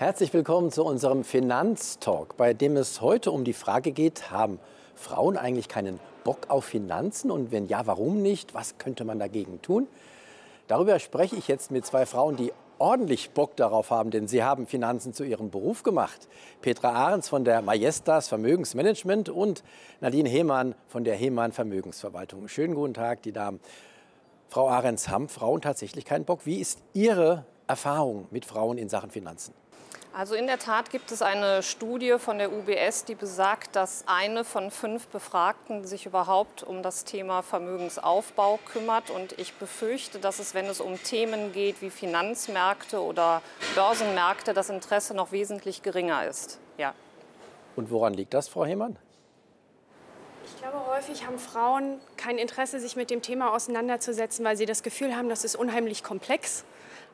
Herzlich willkommen zu unserem Finanztalk, bei dem es heute um die Frage geht, haben Frauen eigentlich keinen Bock auf Finanzen und wenn ja, warum nicht? Was könnte man dagegen tun? Darüber spreche ich jetzt mit zwei Frauen, die ordentlich Bock darauf haben, denn sie haben Finanzen zu ihrem Beruf gemacht. Petra Ahrens von der Majestas Vermögensmanagement und Nadine Hehmann von der Hehmann Vermögensverwaltung. Schönen guten Tag, die Damen. Frau Ahrens, haben Frauen tatsächlich keinen Bock? Wie ist Ihre Erfahrung mit Frauen in Sachen Finanzen? Also in der Tat gibt es eine Studie von der UBS, die besagt, dass eine von fünf Befragten sich überhaupt um das Thema Vermögensaufbau kümmert. Und ich befürchte, dass es, wenn es um Themen geht wie Finanzmärkte oder Börsenmärkte, das Interesse noch wesentlich geringer ist. Ja. Und woran liegt das, Frau Hemann? Ich glaube, häufig haben Frauen kein Interesse, sich mit dem Thema auseinanderzusetzen, weil sie das Gefühl haben, das ist unheimlich komplex.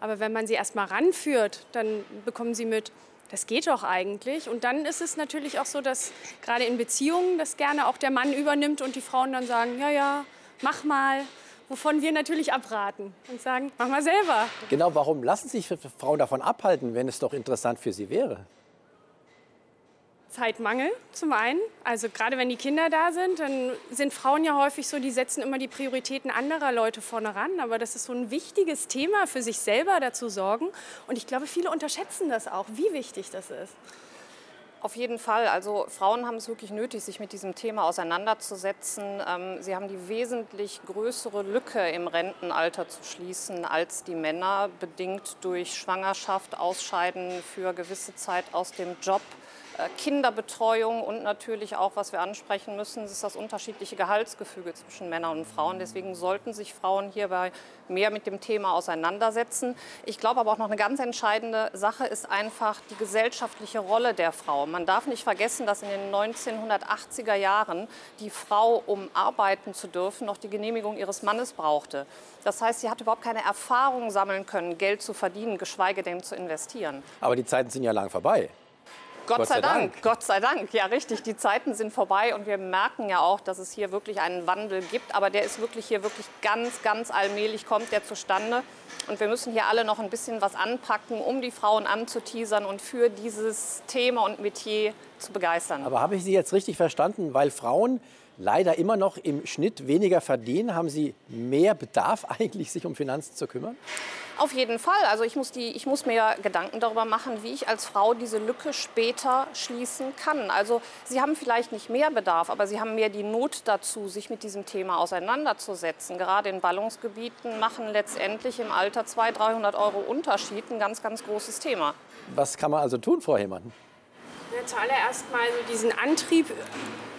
Aber wenn man sie erst mal ranführt, dann bekommen sie mit, das geht doch eigentlich. Und dann ist es natürlich auch so, dass gerade in Beziehungen das gerne auch der Mann übernimmt und die Frauen dann sagen, ja, ja, mach mal. Wovon wir natürlich abraten und sagen, mach mal selber. Genau, warum lassen sich Frauen davon abhalten, wenn es doch interessant für sie wäre? Zeitmangel zum einen. Also gerade wenn die Kinder da sind, dann sind Frauen ja häufig so, die setzen immer die Prioritäten anderer Leute vorne ran. Aber das ist so ein wichtiges Thema für sich selber dazu sorgen. Und ich glaube, viele unterschätzen das auch, wie wichtig das ist. Auf jeden Fall. Also Frauen haben es wirklich nötig, sich mit diesem Thema auseinanderzusetzen. Ähm, sie haben die wesentlich größere Lücke im Rentenalter zu schließen als die Männer, bedingt durch Schwangerschaft, Ausscheiden für gewisse Zeit aus dem Job. Äh, Kinderbetreuung und natürlich auch, was wir ansprechen müssen, ist das unterschiedliche Gehaltsgefüge zwischen Männern und Frauen. Deswegen sollten sich Frauen hierbei mehr mit dem Thema auseinandersetzen. Ich glaube aber auch noch eine ganz entscheidende Sache ist einfach die gesellschaftliche Rolle der Frau. Man darf nicht vergessen, dass in den 1980er Jahren die Frau, um arbeiten zu dürfen, noch die Genehmigung ihres Mannes brauchte. Das heißt, sie hat überhaupt keine Erfahrung sammeln können, Geld zu verdienen, geschweige denn zu investieren. Aber die Zeiten sind ja lang vorbei. Gott, Gott sei, sei Dank. Dank. Gott sei Dank. Ja, richtig. Die Zeiten sind vorbei und wir merken ja auch, dass es hier wirklich einen Wandel gibt. Aber der ist wirklich hier wirklich ganz, ganz allmählich kommt der zustande. Und wir müssen hier alle noch ein bisschen was anpacken, um die Frauen anzuteasern und für dieses Thema und Metier zu begeistern. Aber habe ich Sie jetzt richtig verstanden? Weil Frauen leider immer noch im Schnitt weniger verdienen, haben Sie mehr Bedarf eigentlich, sich um Finanzen zu kümmern? Auf jeden Fall. Also ich muss, die, ich muss mir Gedanken darüber machen, wie ich als Frau diese Lücke später schließen kann. Also Sie haben vielleicht nicht mehr Bedarf, aber Sie haben mehr die Not dazu, sich mit diesem Thema auseinanderzusetzen. Gerade in Ballungsgebieten machen letztendlich im Alter 200, 300 Euro Unterschied ein ganz, ganz großes Thema. Was kann man also tun, Frau Hemann? Ja, zuallererst mal so diesen Antrieb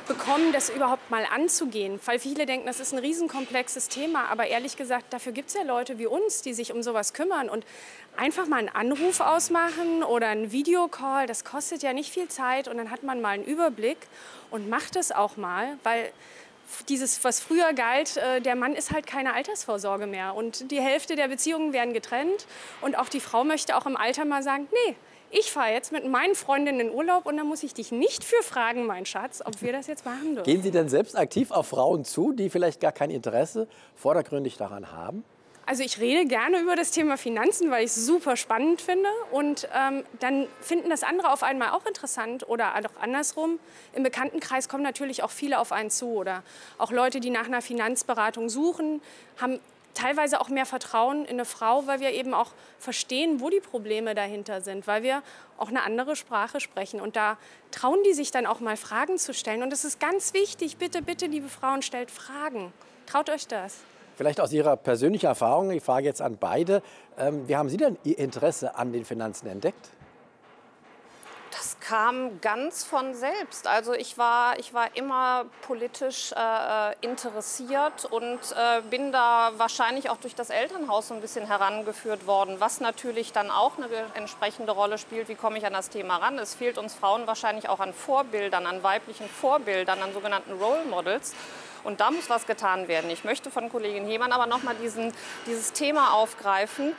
bekommen, das überhaupt mal anzugehen. Weil viele denken, das ist ein riesenkomplexes Thema. Aber ehrlich gesagt, dafür gibt es ja Leute wie uns, die sich um sowas kümmern. Und einfach mal einen Anruf ausmachen oder einen Videocall, das kostet ja nicht viel Zeit. Und dann hat man mal einen Überblick und macht es auch mal, weil dieses, was früher galt, äh, der Mann ist halt keine Altersvorsorge mehr. Und die Hälfte der Beziehungen werden getrennt. Und auch die Frau möchte auch im Alter mal sagen, nee, ich fahre jetzt mit meinen Freundinnen in Urlaub und dann muss ich dich nicht für fragen, mein Schatz, ob wir das jetzt machen dürfen. Gehen Sie denn selbst aktiv auf Frauen zu, die vielleicht gar kein Interesse vordergründig daran haben? Also ich rede gerne über das Thema Finanzen, weil ich es super spannend finde. Und ähm, dann finden das andere auf einmal auch interessant oder auch andersrum. Im Bekanntenkreis kommen natürlich auch viele auf einen zu oder auch Leute, die nach einer Finanzberatung suchen, haben teilweise auch mehr Vertrauen in eine Frau, weil wir eben auch verstehen, wo die Probleme dahinter sind, weil wir auch eine andere Sprache sprechen. Und da trauen die sich dann auch mal Fragen zu stellen. Und es ist ganz wichtig, bitte, bitte, liebe Frauen, stellt Fragen. Traut euch das. Vielleicht aus Ihrer persönlichen Erfahrung, ich frage jetzt an beide, ähm, wie haben Sie denn Ihr Interesse an den Finanzen entdeckt? Das kam ganz von selbst. Also ich war, ich war immer politisch äh, interessiert und äh, bin da wahrscheinlich auch durch das Elternhaus so ein bisschen herangeführt worden, was natürlich dann auch eine entsprechende Rolle spielt. Wie komme ich an das Thema ran? Es fehlt uns Frauen wahrscheinlich auch an Vorbildern, an weiblichen Vorbildern, an sogenannten Role Models. Und da muss was getan werden. Ich möchte von Kollegin Hemann aber noch mal diesen, dieses Thema aufgreifen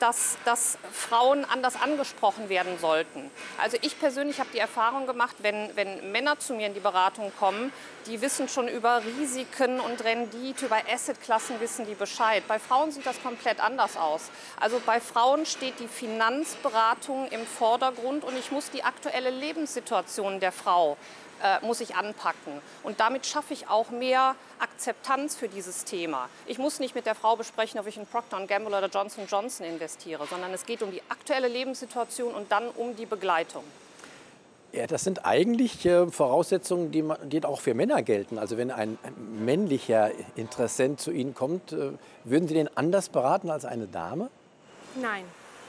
dass, dass Frauen anders angesprochen werden sollten. Also ich persönlich habe die Erfahrung gemacht, wenn, wenn Männer zu mir in die Beratung kommen, die wissen schon über Risiken und Rendite, über Assetklassen wissen die Bescheid. Bei Frauen sieht das komplett anders aus. Also bei Frauen steht die Finanzberatung im Vordergrund und ich muss die aktuelle Lebenssituation der Frau muss ich anpacken. Und damit schaffe ich auch mehr Akzeptanz für dieses Thema. Ich muss nicht mit der Frau besprechen, ob ich in Procter Gamble oder Johnson Johnson investiere, sondern es geht um die aktuelle Lebenssituation und dann um die Begleitung. Ja, das sind eigentlich äh, Voraussetzungen, die, man, die, auch für Männer gelten. Also wenn ein männlicher Interessent zu Ihnen kommt, äh, würden Sie den anders beraten als eine Dame? Nein,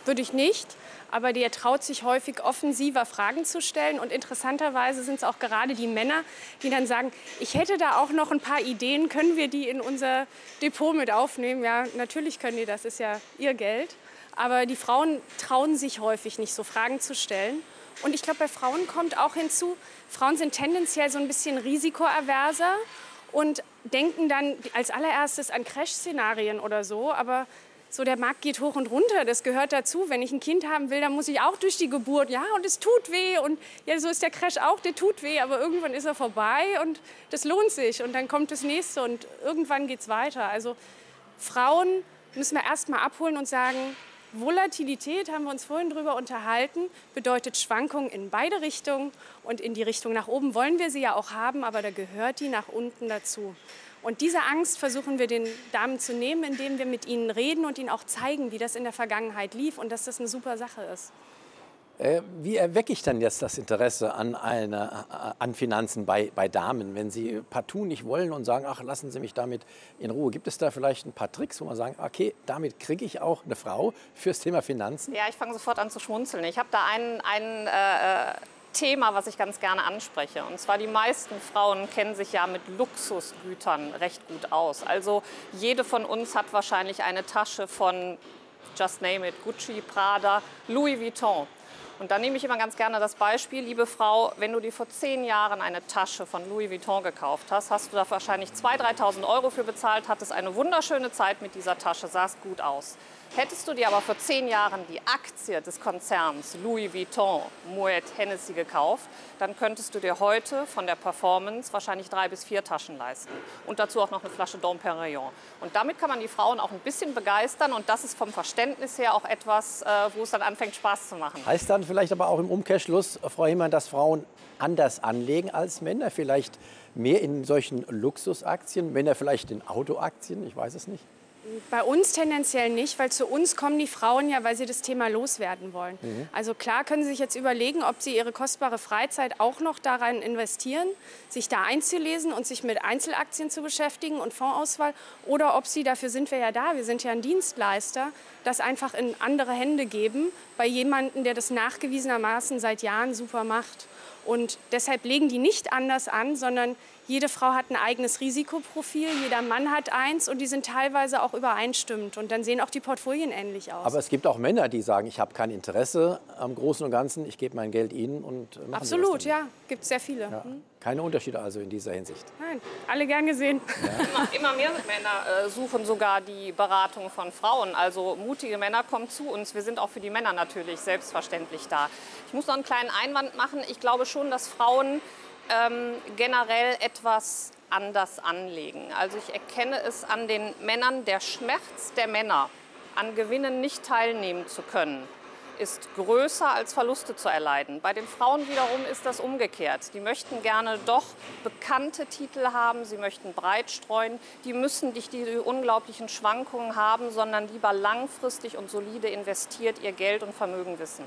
würde ich nicht aber der traut sich häufig offensiver Fragen zu stellen. Und interessanterweise sind es auch gerade die Männer, die dann sagen, ich hätte da auch noch ein paar Ideen, können wir die in unser Depot mit aufnehmen? Ja, natürlich können die, das ist ja ihr Geld. Aber die Frauen trauen sich häufig nicht, so Fragen zu stellen. Und ich glaube, bei Frauen kommt auch hinzu, Frauen sind tendenziell so ein bisschen risikoaverser und denken dann als allererstes an Crash-Szenarien oder so. Aber so der Markt geht hoch und runter, das gehört dazu. Wenn ich ein Kind haben will, dann muss ich auch durch die Geburt, ja, und es tut weh und ja, so ist der Crash auch, der tut weh, aber irgendwann ist er vorbei und das lohnt sich und dann kommt das nächste und irgendwann geht es weiter. Also Frauen müssen wir erst mal abholen und sagen, Volatilität, haben wir uns vorhin drüber unterhalten, bedeutet Schwankungen in beide Richtungen und in die Richtung nach oben wollen wir sie ja auch haben, aber da gehört die nach unten dazu. Und diese Angst versuchen wir den Damen zu nehmen, indem wir mit ihnen reden und ihnen auch zeigen, wie das in der Vergangenheit lief und dass das eine super Sache ist. Äh, wie erwecke ich dann jetzt das Interesse an, eine, an Finanzen bei, bei Damen, wenn sie partout nicht wollen und sagen, ach, lassen Sie mich damit in Ruhe? Gibt es da vielleicht ein paar Tricks, wo man sagen, okay, damit kriege ich auch eine Frau fürs Thema Finanzen? Ja, ich fange sofort an zu schmunzeln. Ich habe da einen, einen äh, Thema, was ich ganz gerne anspreche. Und zwar die meisten Frauen kennen sich ja mit Luxusgütern recht gut aus. Also jede von uns hat wahrscheinlich eine Tasche von, just name it, Gucci, Prada, Louis Vuitton. Und da nehme ich immer ganz gerne das Beispiel, liebe Frau, wenn du dir vor zehn Jahren eine Tasche von Louis Vuitton gekauft hast, hast du da wahrscheinlich 2.000, 3.000 Euro für bezahlt, hattest eine wunderschöne Zeit mit dieser Tasche, sahst gut aus. Hättest du dir aber vor zehn Jahren die Aktie des Konzerns Louis Vuitton Moet Hennessy gekauft, dann könntest du dir heute von der Performance wahrscheinlich drei bis vier Taschen leisten. Und dazu auch noch eine Flasche Dom Perignon. Und damit kann man die Frauen auch ein bisschen begeistern. Und das ist vom Verständnis her auch etwas, äh, wo es dann anfängt, Spaß zu machen. Heißt dann vielleicht aber auch im Umkehrschluss, Frau Himmann, dass Frauen anders anlegen als Männer? Vielleicht mehr in solchen Luxusaktien, Männer vielleicht in Autoaktien? Ich weiß es nicht. Bei uns tendenziell nicht, weil zu uns kommen die Frauen ja, weil sie das Thema loswerden wollen. Mhm. Also klar können sie sich jetzt überlegen, ob sie ihre kostbare Freizeit auch noch daran investieren, sich da einzulesen und sich mit Einzelaktien zu beschäftigen und Fondsauswahl oder ob sie, dafür sind wir ja da, wir sind ja ein Dienstleister, das einfach in andere Hände geben bei jemandem, der das nachgewiesenermaßen seit Jahren super macht. Und deshalb legen die nicht anders an, sondern jede Frau hat ein eigenes Risikoprofil, jeder Mann hat eins und die sind teilweise auch übereinstimmend. Und dann sehen auch die Portfolien ähnlich aus. Aber es gibt auch Männer, die sagen, ich habe kein Interesse am Großen und Ganzen, ich gebe mein Geld Ihnen und machen Absolut, ja, gibt es sehr viele. Ja. Hm? Keine Unterschiede also in dieser Hinsicht. Nein, alle gern gesehen. Ja. Immer, immer, mehr Männer äh, suchen sogar die Beratung von Frauen. Also mutige Männer kommen zu uns. Wir sind auch für die Männer natürlich selbstverständlich da. Ich muss noch einen kleinen Einwand machen. Ich glaube schon, dass Frauen ähm, generell etwas anders anlegen. Also ich erkenne es an den Männern, der Schmerz der Männer, an Gewinnen nicht teilnehmen zu können, ist größer als Verluste zu erleiden. Bei den Frauen wiederum ist das umgekehrt. Die möchten gerne doch bekannte Titel haben, sie möchten breit streuen, die müssen nicht die unglaublichen Schwankungen haben, sondern lieber langfristig und solide investiert ihr Geld und Vermögen wissen.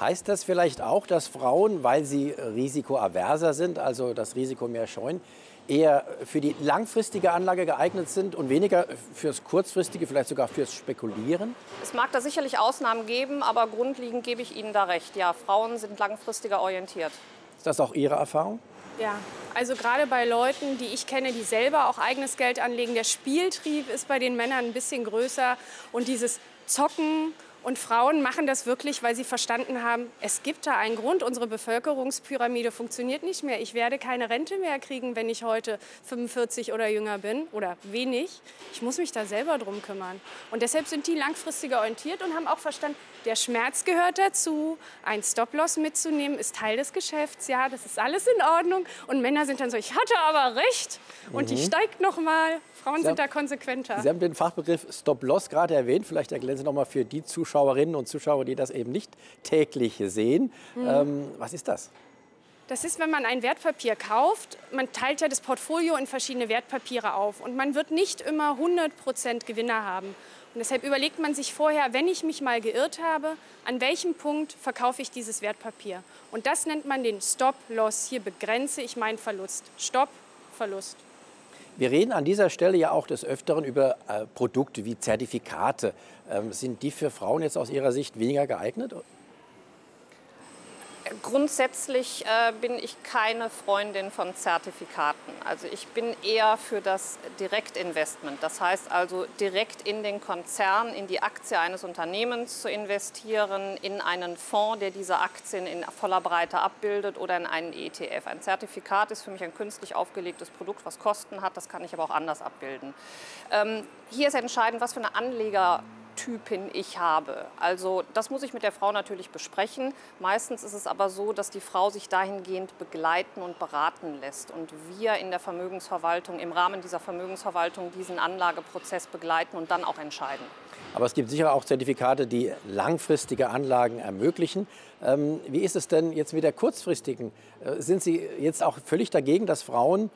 Heißt das vielleicht auch, dass Frauen, weil sie risikoaverser sind, also das Risiko mehr scheuen, eher für die langfristige Anlage geeignet sind und weniger fürs kurzfristige, vielleicht sogar fürs Spekulieren? Es mag da sicherlich Ausnahmen geben, aber grundlegend gebe ich Ihnen da recht. Ja, Frauen sind langfristiger orientiert. Ist das auch Ihre Erfahrung? Ja, also gerade bei Leuten, die ich kenne, die selber auch eigenes Geld anlegen, der Spieltrieb ist bei den Männern ein bisschen größer und dieses Zocken Und Frauen machen das wirklich, weil sie verstanden haben, es gibt da einen Grund, unsere Bevölkerungspyramide funktioniert nicht mehr. Ich werde keine Rente mehr kriegen, wenn ich heute 45 oder jünger bin oder wenig. Ich muss mich da selber drum kümmern. Und deshalb sind die langfristiger orientiert und haben auch verstanden, der Schmerz gehört dazu. Ein Stop-Loss mitzunehmen ist Teil des Geschäfts. Ja, das ist alles in Ordnung. Und Männer sind dann so, ich hatte aber recht. Und mhm. die steigt noch mal. Frauen sind da konsequenter. Sie haben den Fachbegriff Stop-Loss gerade erwähnt. Vielleicht erklären Sie noch mal für die Zuschauerinnen und Zuschauer, die das eben nicht täglich sehen. Mhm. Ähm, was ist das? Das ist, wenn man ein Wertpapier kauft, man teilt ja das Portfolio in verschiedene Wertpapiere auf und man wird nicht immer 100% Gewinner haben. Und deshalb überlegt man sich vorher, wenn ich mich mal geirrt habe, an welchem Punkt verkaufe ich dieses Wertpapier. Und das nennt man den Stop-Loss. Hier begrenze ich meinen Verlust. Stop, Verlust. Wir reden an dieser Stelle ja auch des Öfteren über äh, Produkte wie Zertifikate. Ähm, sind die für Frauen jetzt aus Ihrer Sicht weniger geeignet? Grundsätzlich äh, bin ich keine Freundin von Zertifikaten. Also ich bin eher für das Direktinvestment. Das heißt also direkt in den Konzern, in die Aktie eines Unternehmens zu investieren, in einen Fonds, der diese Aktien in voller Breite abbildet oder in einen ETF. Ein Zertifikat ist für mich ein künstlich aufgelegtes Produkt, was Kosten hat. Das kann ich aber auch anders abbilden. Ähm, hier ist entscheidend, was für eine Anleger Typin ich habe. Also das muss ich mit der Frau natürlich besprechen. Meistens ist es aber so, dass die Frau sich dahingehend begleiten und beraten lässt und wir in der Vermögensverwaltung im Rahmen dieser Vermögensverwaltung diesen Anlageprozess begleiten und dann auch entscheiden. Aber es gibt sicher auch Zertifikate, die langfristige Anlagen ermöglichen. Ähm, wie ist es denn jetzt mit der kurzfristigen? Äh, sind Sie jetzt auch völlig dagegen, dass Frauen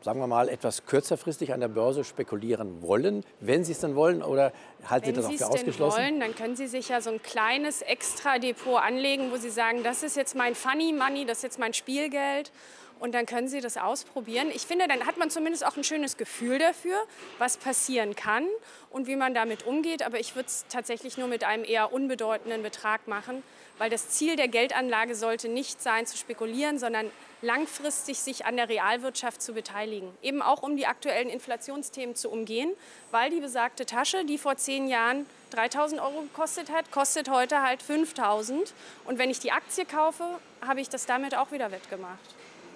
sagen wir mal, etwas kürzerfristig an der Börse spekulieren wollen, wenn Sie es denn wollen? Oder halten wenn Sie das auch für ausgeschlossen? Wenn Sie wollen, dann können Sie sich ja so ein kleines Extra-Depot anlegen, wo Sie sagen, das ist jetzt mein Funny Money, das ist jetzt mein Spielgeld. Und dann können Sie das ausprobieren. Ich finde, dann hat man zumindest auch ein schönes Gefühl dafür, was passieren kann und wie man damit umgeht. Aber ich würde es tatsächlich nur mit einem eher unbedeutenden Betrag machen, weil das Ziel der Geldanlage sollte nicht sein, zu spekulieren, sondern langfristig sich an der Realwirtschaft zu beteiligen. Eben auch um die aktuellen Inflationsthemen zu umgehen, weil die besagte Tasche, die vor zehn Jahren 3000 Euro gekostet hat, kostet heute halt 5000. Und wenn ich die Aktie kaufe, habe ich das damit auch wieder wettgemacht.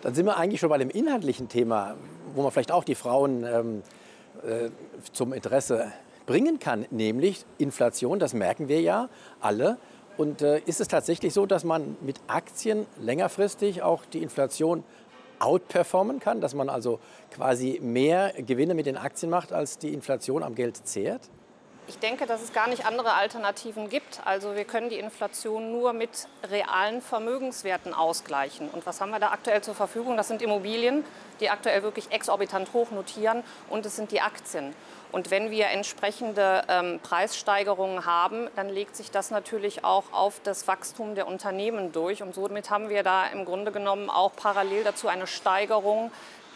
Dann sind wir eigentlich schon bei dem inhaltlichen Thema, wo man vielleicht auch die Frauen ähm, äh, zum Interesse bringen kann, nämlich Inflation. Das merken wir ja alle. Und äh, ist es tatsächlich so, dass man mit Aktien längerfristig auch die Inflation outperformen kann, dass man also quasi mehr Gewinne mit den Aktien macht, als die Inflation am Geld zehrt? Ich denke, dass es gar nicht andere Alternativen gibt. Also wir können die Inflation nur mit realen Vermögenswerten ausgleichen. Und was haben wir da aktuell zur Verfügung? Das sind Immobilien, die aktuell wirklich exorbitant hoch notieren und es sind die Aktien. Und wenn wir entsprechende ähm, Preissteigerungen haben, dann legt sich das natürlich auch auf das Wachstum der Unternehmen durch. Und somit haben wir da im Grunde genommen auch parallel dazu eine Steigerung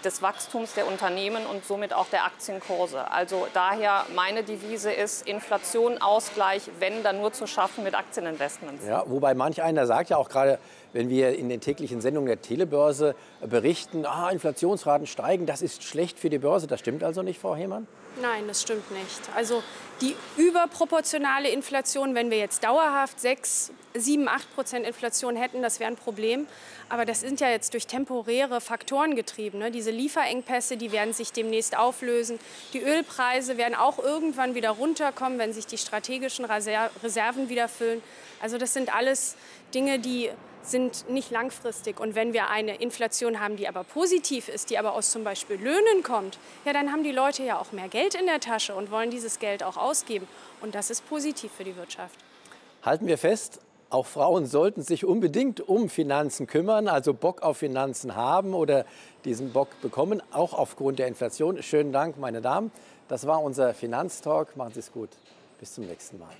des Wachstums der Unternehmen und somit auch der Aktienkurse. Also daher meine Devise ist Inflation Ausgleich, wenn dann nur zu schaffen mit Aktieninvestments. Ja, wobei manch einer sagt ja auch gerade, wenn wir in den täglichen Sendungen der Telebörse berichten, ah, Inflationsraten steigen, das ist schlecht für die Börse. Das stimmt also nicht, Frau Hemann? Nein, das stimmt nicht. Also die überproportionale Inflation, wenn wir jetzt dauerhaft 6, 7, 8 Prozent Inflation hätten, das wäre ein Problem. Aber das sind ja jetzt durch temporäre Faktoren getrieben. Ne? Diese Lieferengpässe, die werden sich demnächst auflösen. Die Ölpreise werden auch irgendwann wieder runterkommen, wenn sich die strategischen Reserven wieder füllen. Also das sind alles Dinge, die sind nicht langfristig. Und wenn wir eine Inflation haben, die aber positiv ist, die aber aus zum Beispiel Löhnen kommt, ja, dann haben die Leute ja auch mehr Geld in der Tasche und wollen dieses Geld auch ausgeben. Und das ist positiv für die Wirtschaft. Halten wir fest, auch Frauen sollten sich unbedingt um Finanzen kümmern, also Bock auf Finanzen haben oder diesen Bock bekommen, auch aufgrund der Inflation. Schönen Dank, meine Damen. Das war unser Finanztalk. Machen Sie es gut. Bis zum nächsten Mal.